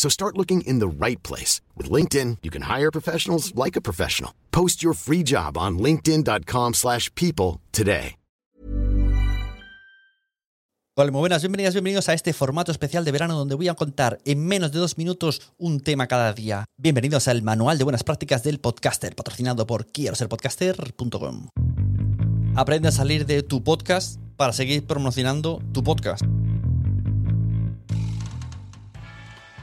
So start looking in the right place. With LinkedIn, you can hire professionals like a professional. Post your free job on linkedin.com slash people today. Hola, muy buenas, bienvenidas, bienvenidos a este formato especial de verano donde voy a contar en menos de dos minutos un tema cada día. Bienvenidos al Manual de Buenas Prácticas del Podcaster, patrocinado por quiero ser podcaster.com. Aprende a salir de tu podcast para seguir promocionando tu podcast.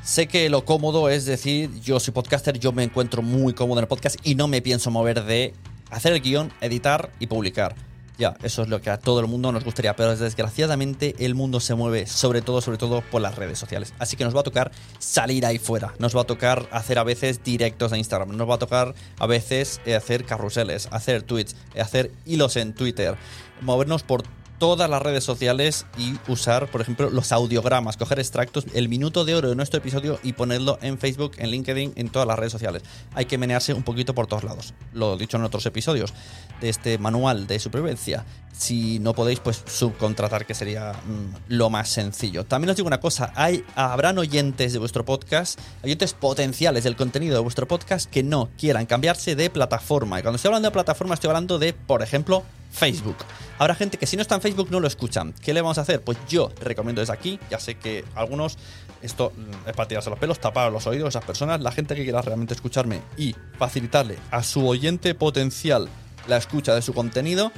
Sé que lo cómodo es decir, yo soy podcaster, yo me encuentro muy cómodo en el podcast y no me pienso mover de hacer el guion, editar y publicar. Ya, eso es lo que a todo el mundo nos gustaría, pero desgraciadamente el mundo se mueve sobre todo, sobre todo por las redes sociales. Así que nos va a tocar salir ahí fuera, nos va a tocar hacer a veces directos de Instagram, nos va a tocar a veces eh, hacer carruseles, hacer tweets, eh, hacer hilos en Twitter, movernos por todas las redes sociales y usar, por ejemplo, los audiogramas, coger extractos, el minuto de oro de nuestro episodio y ponerlo en Facebook, en LinkedIn, en todas las redes sociales. Hay que menearse un poquito por todos lados. Lo he dicho en otros episodios de este manual de supervivencia. Si no podéis, pues subcontratar, que sería mm, lo más sencillo. También os digo una cosa, hay, habrán oyentes de vuestro podcast, oyentes potenciales del contenido de vuestro podcast que no quieran cambiarse de plataforma. Y cuando estoy hablando de plataforma, estoy hablando de, por ejemplo, Facebook. Habrá gente que si no está en Facebook no lo escuchan. ¿Qué le vamos a hacer? Pues yo recomiendo desde aquí, ya sé que algunos, esto es para tirarse los pelos, tapar los oídos a esas personas, la gente que quiera realmente escucharme y facilitarle a su oyente potencial la escucha de su contenido,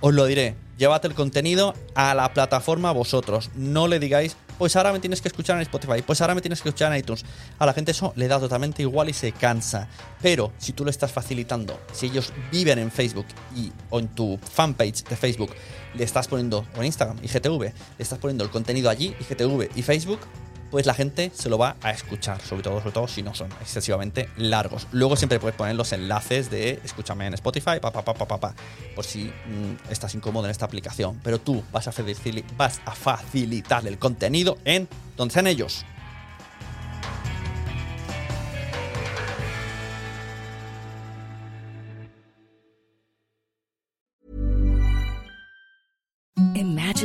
os lo diré, llevad el contenido a la plataforma vosotros. No le digáis, pues ahora me tienes que escuchar en Spotify, pues ahora me tienes que escuchar en iTunes. A la gente eso le da totalmente igual y se cansa. Pero si tú lo estás facilitando, si ellos viven en Facebook y o en tu fanpage de Facebook le estás poniendo, o en Instagram, IGTV, le estás poniendo el contenido allí, IGTV y Facebook, pues la gente se lo va a escuchar, sobre todo, sobre todo si no son excesivamente largos. Luego siempre puedes poner los enlaces de escúchame en Spotify, pa, pa, pa, pa, pa, por si mm, estás incómodo en esta aplicación. Pero tú vas a, vas a facilitar el contenido en donde sean ellos.